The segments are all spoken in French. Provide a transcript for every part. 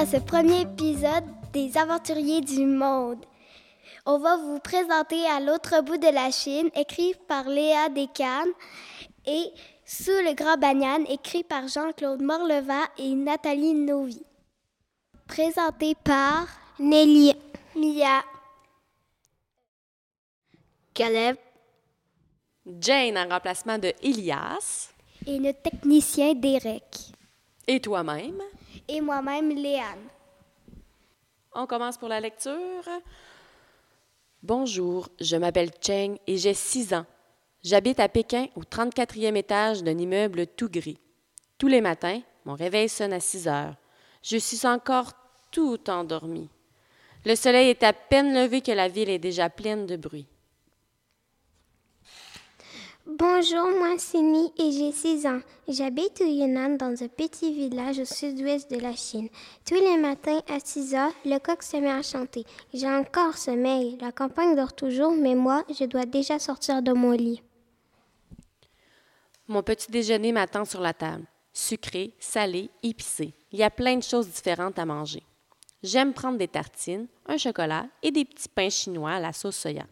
Dans ce premier épisode des Aventuriers du Monde. On va vous présenter à l'autre bout de la Chine, écrit par Léa Descanes, et Sous le Grand Banyan, écrit par Jean-Claude Morleva et Nathalie Novi. Présenté par Nelly, Mia, Caleb, Jane en remplacement de Elias. et le technicien Derek. Et toi-même. Et moi-même, Léane. On commence pour la lecture. Bonjour, je m'appelle Cheng et j'ai 6 ans. J'habite à Pékin au 34e étage d'un immeuble tout gris. Tous les matins, mon réveil sonne à 6 heures. Je suis encore tout endormi. Le soleil est à peine levé que la ville est déjà pleine de bruit. Bonjour, moi c'est Ni et j'ai 6 ans. J'habite au Yunnan dans un petit village au sud-ouest de la Chine. Tous les matins à 6 heures, le coq se met à chanter. J'ai encore sommeil. La campagne dort toujours, mais moi, je dois déjà sortir de mon lit. Mon petit déjeuner m'attend sur la table. Sucré, salé, épicé. Il y a plein de choses différentes à manger. J'aime prendre des tartines, un chocolat et des petits pains chinois à la sauce soya.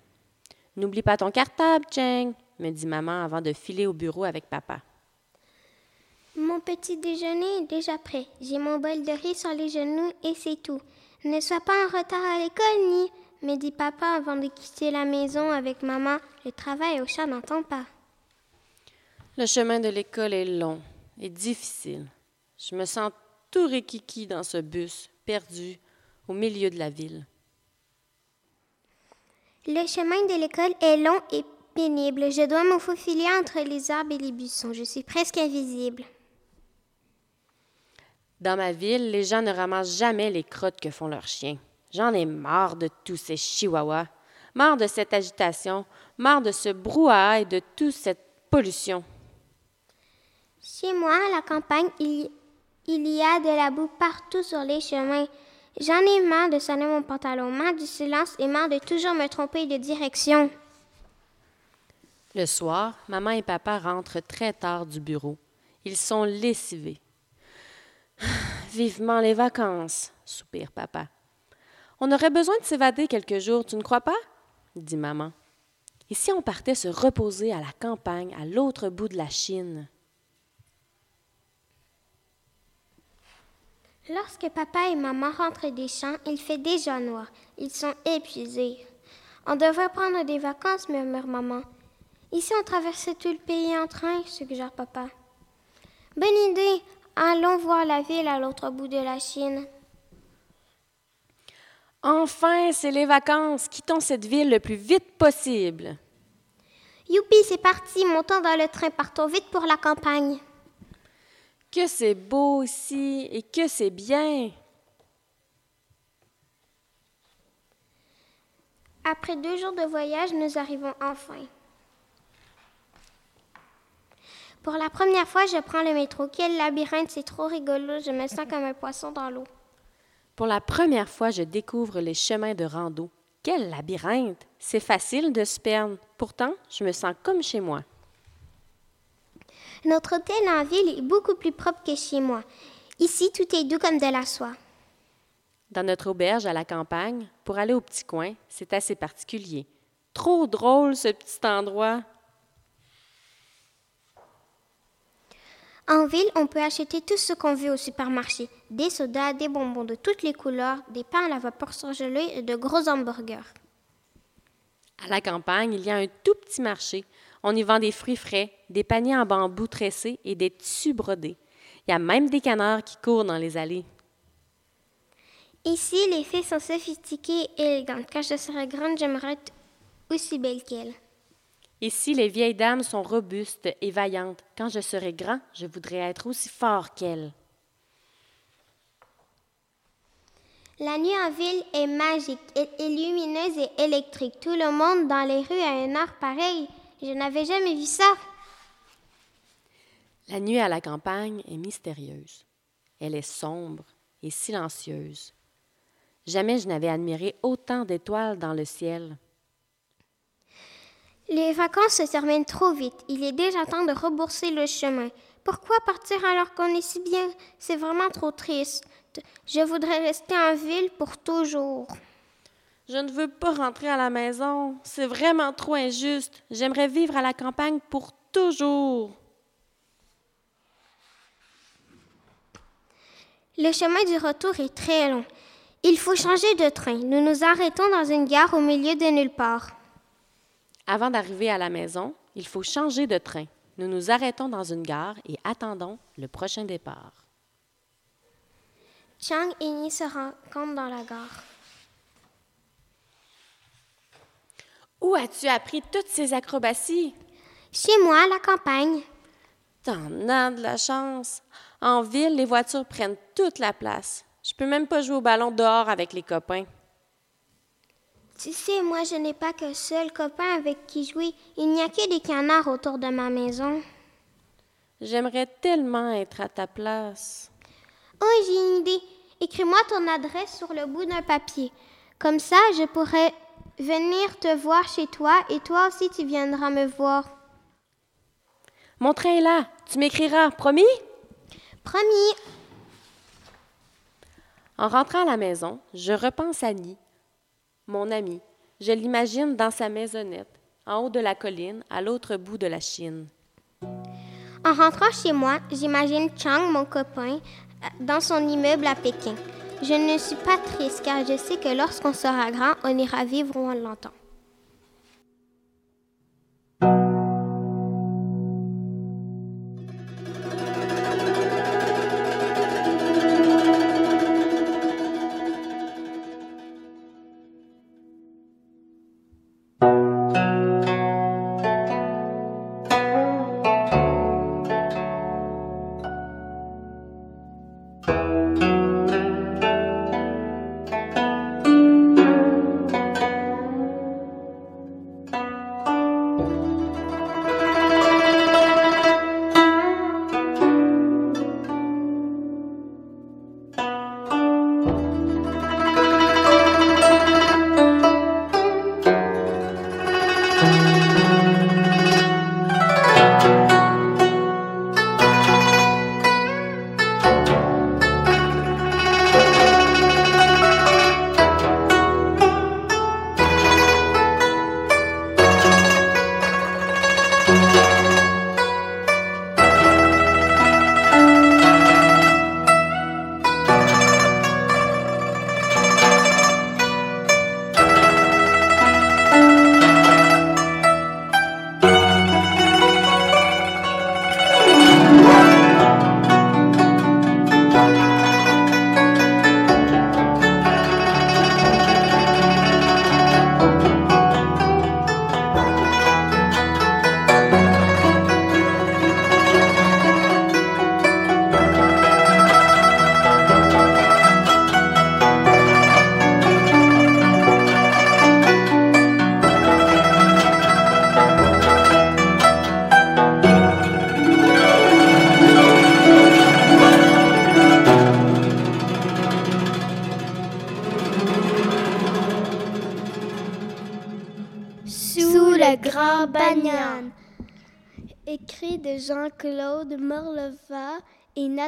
N'oublie pas ton cartable, Cheng, me dit maman avant de filer au bureau avec papa. Mon petit déjeuner est déjà prêt. J'ai mon bol de riz sur les genoux et c'est tout. Ne sois pas en retard à l'école, Ni, me dit papa avant de quitter la maison avec maman. Le travail au chat n'entend pas. Le chemin de l'école est long et difficile. Je me sens tout rikiki dans ce bus, perdu au milieu de la ville. Le chemin de l'école est long et pénible. Je dois me faufiler entre les arbres et les buissons. Je suis presque invisible. Dans ma ville, les gens ne ramassent jamais les crottes que font leurs chiens. J'en ai marre de tous ces chihuahuas, marre de cette agitation, marre de ce brouhaha et de toute cette pollution. Chez moi, à la campagne, il, il y a de la boue partout sur les chemins. J'en ai marre de sonner mon pantalon, marre du silence et marre de toujours me tromper de direction. Le soir, maman et papa rentrent très tard du bureau. Ils sont lessivés. Vivement les vacances, soupire papa. On aurait besoin de s'évader quelques jours, tu ne crois pas? dit maman. Et si on partait se reposer à la campagne, à l'autre bout de la Chine? Lorsque papa et maman rentrent des champs, il fait déjà noir. Ils sont épuisés. On devrait prendre des vacances, murmure maman. Ici, on traversait tout le pays en train, suggère papa. Bonne idée. Allons voir la ville à l'autre bout de la Chine. Enfin, c'est les vacances. Quittons cette ville le plus vite possible. Youpi, c'est parti. Montons dans le train. Partons vite pour la campagne. Que c'est beau ici et que c'est bien. Après deux jours de voyage, nous arrivons enfin. Pour la première fois, je prends le métro. Quel labyrinthe, c'est trop rigolo. Je me sens comme un poisson dans l'eau. Pour la première fois, je découvre les chemins de rando. Quel labyrinthe! C'est facile de se perdre. Pourtant, je me sens comme chez moi. Notre hôtel en ville est beaucoup plus propre que chez moi. Ici, tout est doux comme de la soie. Dans notre auberge à la campagne, pour aller au petit coin, c'est assez particulier. Trop drôle ce petit endroit. En ville, on peut acheter tout ce qu'on veut au supermarché. Des sodas, des bonbons de toutes les couleurs, des pains à la vapeur surgelés et de gros hamburgers. À la campagne, il y a un tout petit marché. On y vend des fruits frais, des paniers en bambou tressés et des tissus brodés. Il y a même des canards qui courent dans les allées. Ici, les filles sont sophistiquées et élégantes. Quand je serai grande, j'aimerais être aussi belle qu'elles. Ici, les vieilles dames sont robustes et vaillantes. Quand je serai grand, je voudrais être aussi fort qu'elles. La nuit en ville est magique, est lumineuse et électrique. Tout le monde dans les rues à une heure pareille. Je n'avais jamais vu ça. La nuit à la campagne est mystérieuse. Elle est sombre et silencieuse. Jamais je n'avais admiré autant d'étoiles dans le ciel. Les vacances se terminent trop vite. Il est déjà temps de rebourser le chemin. Pourquoi partir alors qu'on est si bien? C'est vraiment trop triste. Je voudrais rester en ville pour toujours. Je ne veux pas rentrer à la maison. C'est vraiment trop injuste. J'aimerais vivre à la campagne pour toujours. Le chemin du retour est très long. Il faut changer de train. Nous nous arrêtons dans une gare au milieu de nulle part. Avant d'arriver à la maison, il faut changer de train. Nous nous arrêtons dans une gare et attendons le prochain départ. Chang et Ni se rencontrent dans la gare. Où as-tu appris toutes ces acrobaties? Chez moi, à la campagne. T'en as de la chance. En ville, les voitures prennent toute la place. Je peux même pas jouer au ballon dehors avec les copains. Tu sais, moi, je n'ai pas qu'un seul copain avec qui jouer. Il n'y a que des canards autour de ma maison. J'aimerais tellement être à ta place. Oh, j'ai une idée. Écris-moi ton adresse sur le bout d'un papier. Comme ça, je pourrais venir te voir chez toi et toi aussi tu viendras me voir. Mon train est là. Tu m'écriras, promis? Promis. En rentrant à la maison, je repense à Ni, mon ami. Je l'imagine dans sa maisonnette, en haut de la colline, à l'autre bout de la Chine. En rentrant chez moi, j'imagine Chang, mon copain, dans son immeuble à Pékin. Je ne suis pas triste car je sais que lorsqu'on sera grand, on ira vivre où on l'entend.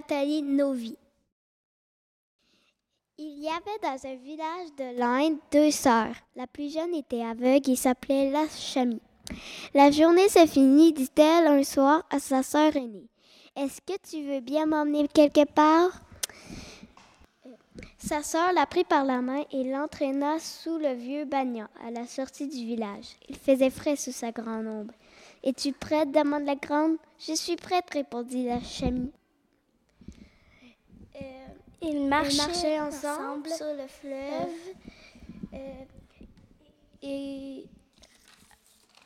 Nathalie Novi. Il y avait dans un village de l'Inde deux sœurs. La plus jeune était aveugle et s'appelait La Chamie. La journée se finit, dit-elle un soir à sa sœur aînée. Est-ce que tu veux bien m'emmener quelque part? Sa sœur la prit par la main et l'entraîna sous le vieux banyan, à la sortie du village. Il faisait frais sous sa grande ombre. Es-tu prête? demanda la grande. Je suis prête, répondit la chamie. Euh, ils, marchaient ensemble, sur le fleuve euh, et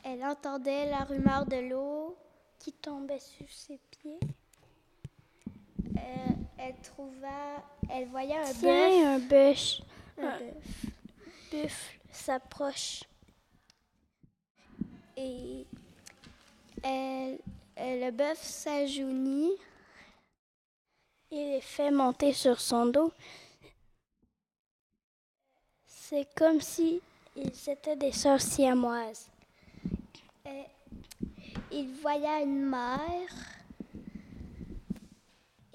elle entendait la rumeur de l'eau qui tombait sur ses pieds. Euh, elle trouva, elle voyait un bœuf. un bœuf. Un bœuf. Buffle s'approche. Et elle, le bœuf s'ajournit. Il les fait monter sur son dos. C'est comme si ils étaient des sœurs siamoises. Euh, il voyait une mer.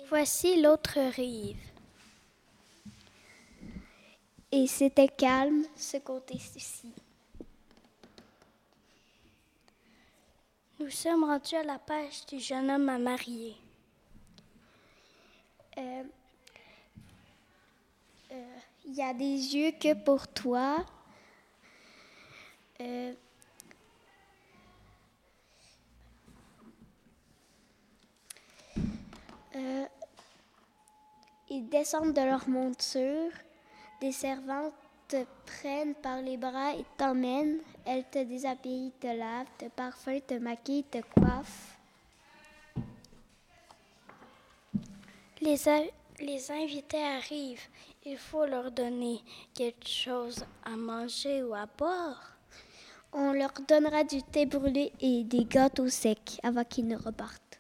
Voici l'autre rive. Et c'était calme ce côté-ci. Nous sommes rendus à la pêche du jeune homme à marier. Euh, euh, il y a des yeux que pour toi. Euh, euh, ils descendent de leur monture. Des servantes te prennent par les bras et t'emmènent. Elles te déshabillent, te lavent, te parfument, te maquillent, te coiffent. Les, les invités arrivent. Il faut leur donner quelque chose à manger ou à boire. On leur donnera du thé brûlé et des gâteaux secs avant qu'ils ne repartent.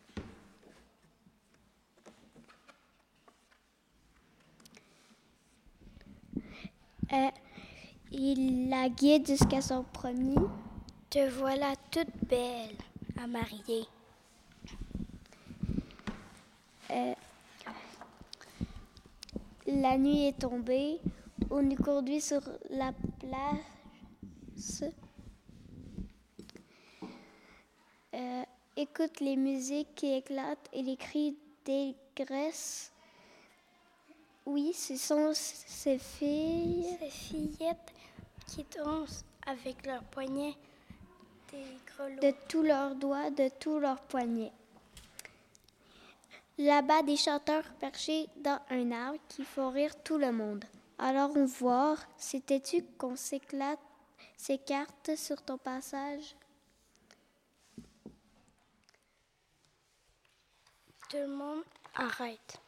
Euh, il la guide jusqu'à son premier. Te voilà toute belle à marier. Euh, la nuit est tombée. On nous conduit sur la place. Euh, écoute les musiques qui éclatent et les cris d'allégresse. Oui, ce sont ces filles. Ces fillettes qui dansent avec leurs poignets des grelots. de tous leurs doigts, de tous leurs poignets. Là-bas, des chanteurs perchés dans un arbre qui font rire tout le monde. Alors on voit, c'était-tu qu'on s'éclate, s'écarte sur ton passage? Tout le monde arrête.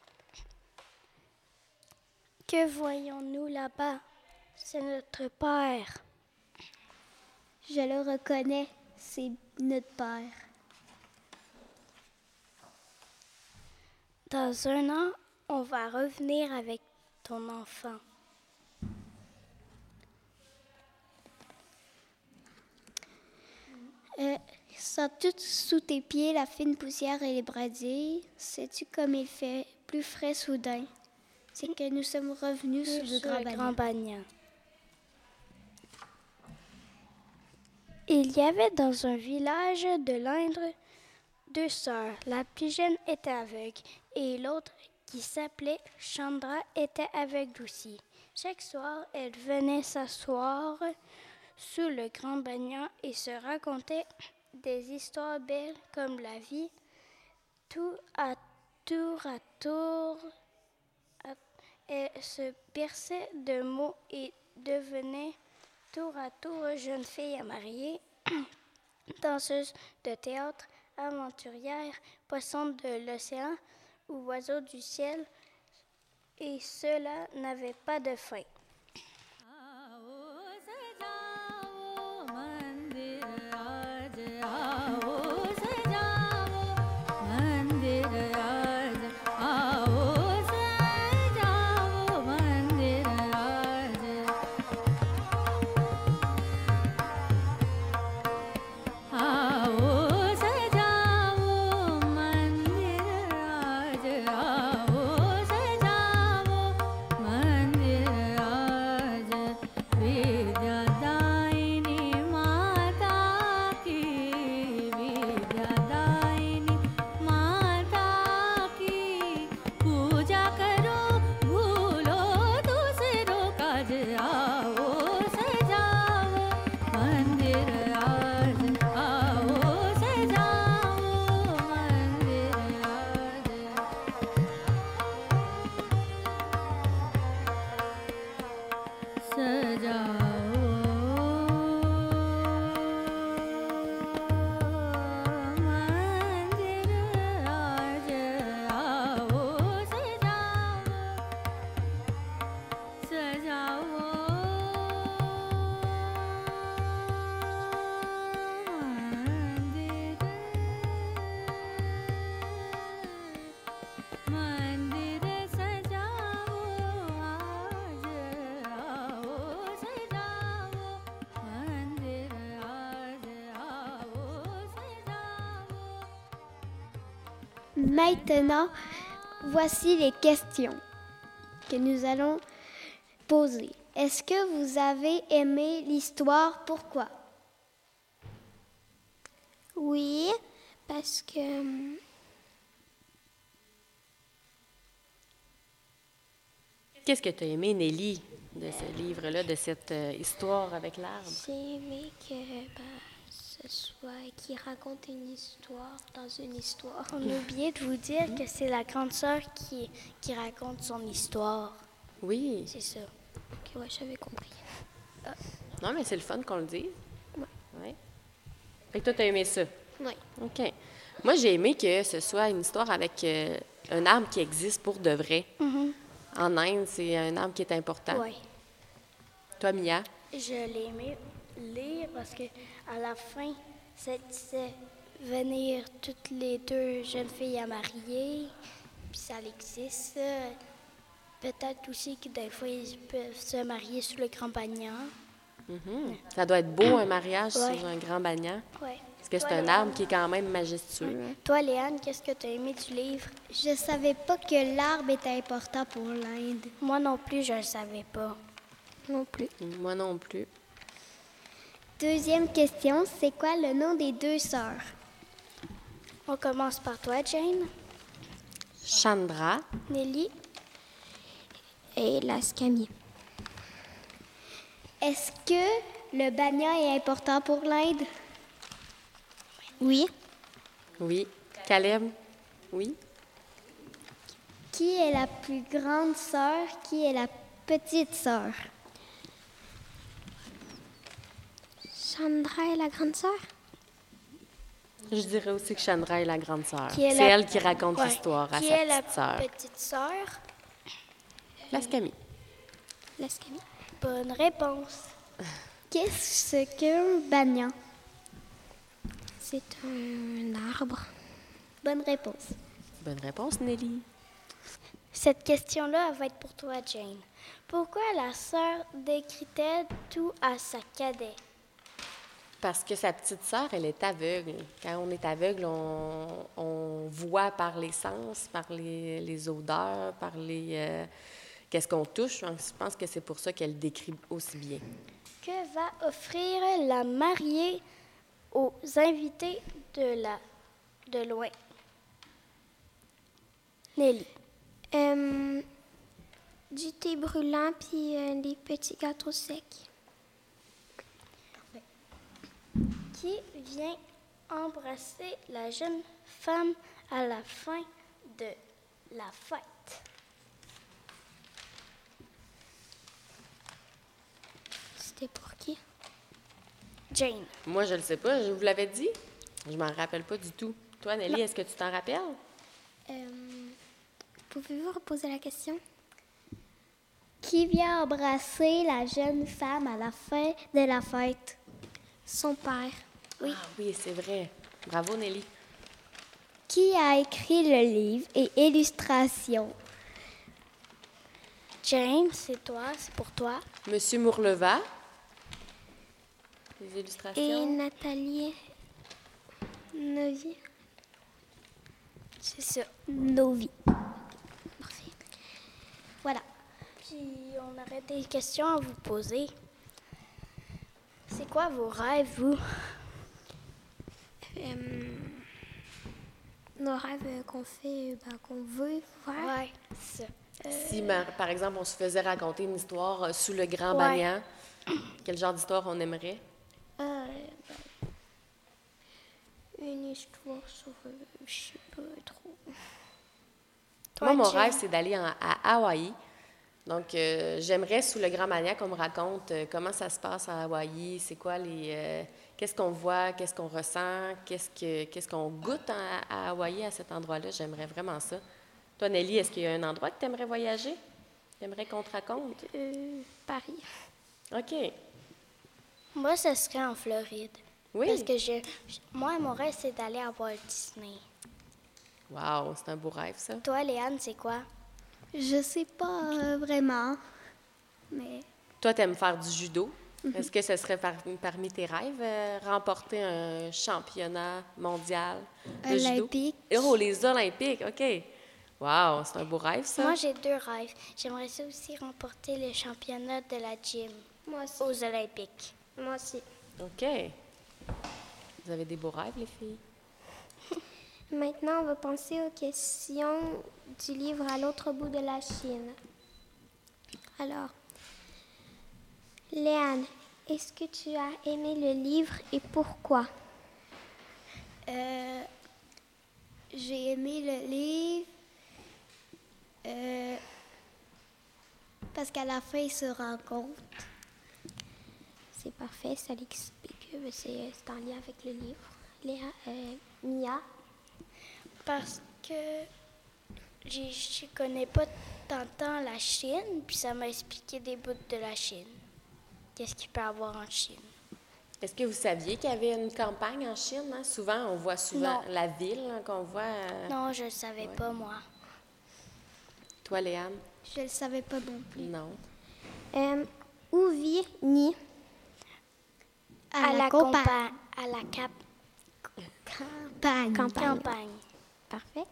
Que voyons-nous là-bas? C'est notre père. Je le reconnais, c'est notre père. Dans un an, on va revenir avec ton enfant. Euh, Sens-tu sous tes pieds la fine poussière et les bradilles? Sais-tu comme il fait plus frais soudain? C'est que nous sommes revenus sous le Sur grand le grand banyan. Il y avait dans un village de l'Indre deux sœurs. La plus jeune était aveugle et l'autre, qui s'appelait Chandra, était aveugle aussi. Chaque soir, elle venait s'asseoir sous le grand banyan et se racontait des histoires belles comme la vie, tout à tour à tour. Elle se perçait de mots et devenait tour à tour jeune fille à marier, danseuse de théâtre, aventurière, poisson de l'océan ou oiseau du ciel, et cela n'avait pas de fin. Maintenant, voici les questions que nous allons poser. Est-ce que vous avez aimé l'histoire? Pourquoi? Oui, parce que Qu'est-ce que tu as aimé, Nelly, de ce livre-là, de cette euh, histoire avec l'arbre? j'ai aimé que ben, ce soit qui raconte une histoire dans une histoire. On a oublié de vous dire que c'est la grande sœur qui, qui raconte son histoire. Oui. C'est ça. Ouais, j'avais compris. Non, mais c'est le fun qu'on le dise. Ouais. Ouais. Fait que toi, tu as aimé ça? Oui. OK. Moi, j'ai aimé que ce soit une histoire avec euh, un arbre qui existe pour de vrai. En Inde, c'est un arbre qui est important. Oui. Toi, Mia? Je l'ai aimé lire parce que à la fin, ça disait venir toutes les deux jeunes filles à marier, puis ça existe. Peut-être aussi que des fois, ils peuvent se marier sous le grand banyan. Mhm. Ça doit être beau, un mariage Ouais. sur un grand banyan. Ouais. Parce que c'est un arbre qui est quand même majestueux. hein. Toi, Léane, qu'est-ce que tu as aimé du livre? Je savais pas que l'arbre était important pour l'Inde. Moi non plus, je ne le savais pas. Non plus. Moi non plus. Deuxième question, c'est quoi le nom des deux sœurs? On commence par toi, Jane. Chandra, Nelly. Et la scamie. Est-ce que le banyan est important pour l'Inde? Oui. oui. Caleb, oui. Qui est la plus grande sœur? Qui est la petite sœur? Chandra est la grande sœur? Je dirais aussi que Chandra est la grande sœur. Qui est C'est la- elle qui raconte Ouais. l'histoire à Qui sa est la sœur. petite sœur? La Scamie. La scamie. Bonne réponse. Qu'est-ce qu'un banyan? C'est un arbre. Bonne réponse. Bonne réponse, Nelly. Cette question-là elle va être pour toi, Jane. Pourquoi la sœur décrit-elle tout à sa cadet? Parce que sa petite sœur, elle est aveugle. Quand on est aveugle, on, on voit par les sens, par les, les odeurs, par les... euh, Qu'est-ce qu'on touche? Donc, Je pense que c'est pour ça qu'elle décrit aussi bien. Que va offrir la mariée aux invités de la de loin? Nelly. Euh, du thé brûlant puis euh, des petits gâteaux secs. Qui vient embrasser la jeune femme à la fin de la fête? C'était pour qui? Jane. Moi, je le sais pas. Je vous l'avais dit. Je m'en rappelle pas du tout. Toi, Nelly, est-ce que tu t'en rappelles? Euh, Pouvez-vous reposer la question? Qui vient embrasser la jeune femme à la fin de la fête? Son père. Oui. Ah oui, c'est vrai. Bravo, Nelly. Qui a écrit le livre et illustrations? James, c'est toi, c'est pour toi. Monsieur Mourleva. Les Et. Nathalie Novi. C'est ça. Nos vies. Parfait. Voilà. Puis on aurait des questions à vous poser. C'est quoi vos rêves, vous? Euh, nos rêves euh, qu'on fait, ben, qu'on veut faire. Ouais, c'est ça. Si, mar- par exemple, on se faisait raconter une histoire euh, sous le grand Ouais. banyan, quel genre d'histoire on aimerait? Ben, une histoire sur, euh, je sais pas trop. Moi, mon rêve, c'est d'aller à Hawaï. Donc, euh, j'aimerais, sous le Grand Mania, qu'on me raconte euh, comment ça se passe à Hawaï, c'est quoi les... qu'est-ce qu'on voit, qu'est-ce qu'on ressent, qu'est-ce que qu'est-ce qu'on goûte à, à Hawaï, à cet endroit-là. J'aimerais vraiment ça. Toi, Nelly, est-ce qu'il y a un endroit que tu aimerais voyager? Tu aimerais qu'on te raconte? Paris. OK. Moi, ce serait en Floride. Oui. Parce que je, moi, mon rêve, c'est d'aller à Walt Disney. Wow, c'est un beau rêve, ça. Toi, Léane, c'est quoi? Je sais pas euh, vraiment, mais Toi, tu aimes faire du judo. Est-ce que ce serait par- parmi tes rêves, euh, remporter un championnat mondial de judo? Olympique. Oh, les Olympiques, OK. Wow, c'est un beau rêve, ça. Moi, j'ai deux rêves. J'aimerais ça aussi remporter le championnat de la gym Moi aussi. aux Olympiques. Moi aussi. OK. Vous avez des beaux rêves, les filles? Maintenant, on va penser aux questions du livre à l'autre bout de la Chine. Alors, Léane, est-ce que tu as aimé le livre et pourquoi? Euh, j'ai aimé le livre euh, parce qu'à la fin, ils se rencontrent. C'est parfait, ça l'explique. euh, C'est c'est en lien avec le livre. Léa, euh, Mia, Parce que je connais pas tant la Chine, puis ça m'a expliqué des bouts de la Chine. Qu'est-ce qu'il peut y avoir en Chine? Est-ce que vous saviez qu'il y avait une campagne en Chine? hein? Souvent, on voit souvent Non. la ville hein, qu'on voit. euh, Non, je le savais pas, moi. Toi, Léane? Je le savais pas non plus. Non. euh, où vit Ni? À, la, campa- campagne. À la cap campagne. Campagne. campagne. Parfait.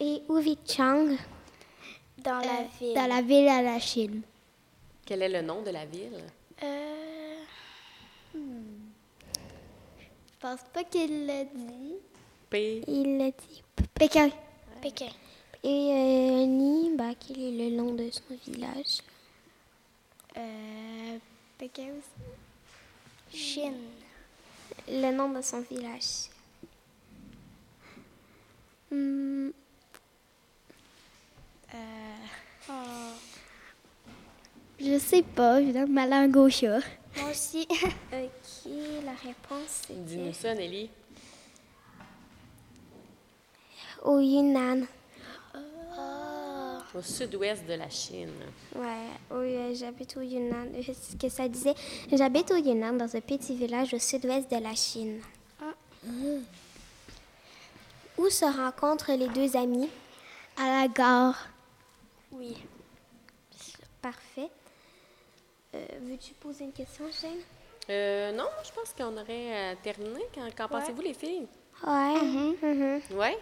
Et où vit Chang? Dans la Euh, ville. Dans la ville à la Chine. Quel est le nom de la ville? Euh, Je pense pas qu'il l'a dit. P. Il l'a dit. Pékin. Pékin. Et euh, Ni, bah, quel est le nom de son village? Euh, Pékin aussi. Chine. Le nom de son village. Hmm, Oh, je sais pas, évidemment, ma langue au chat. moi aussi. Ok, la réponse c'est Dis-nous ça, Nelly. au Yunnan. Au sud-ouest de la Chine. Ouais, oui, euh, j'habite au Yunnan. Euh, C'est ce que ça disait. J'habite au Yunnan, dans un petit village au sud-ouest de la Chine. Où se rencontrent les deux amis? À la gare. oui. Parfait. Euh, Veux-tu poser une question, Jane? Euh, non, je pense qu'on aurait terminé. Qu'en pensez-vous, les filles? Ouais. Mhm. Ouais?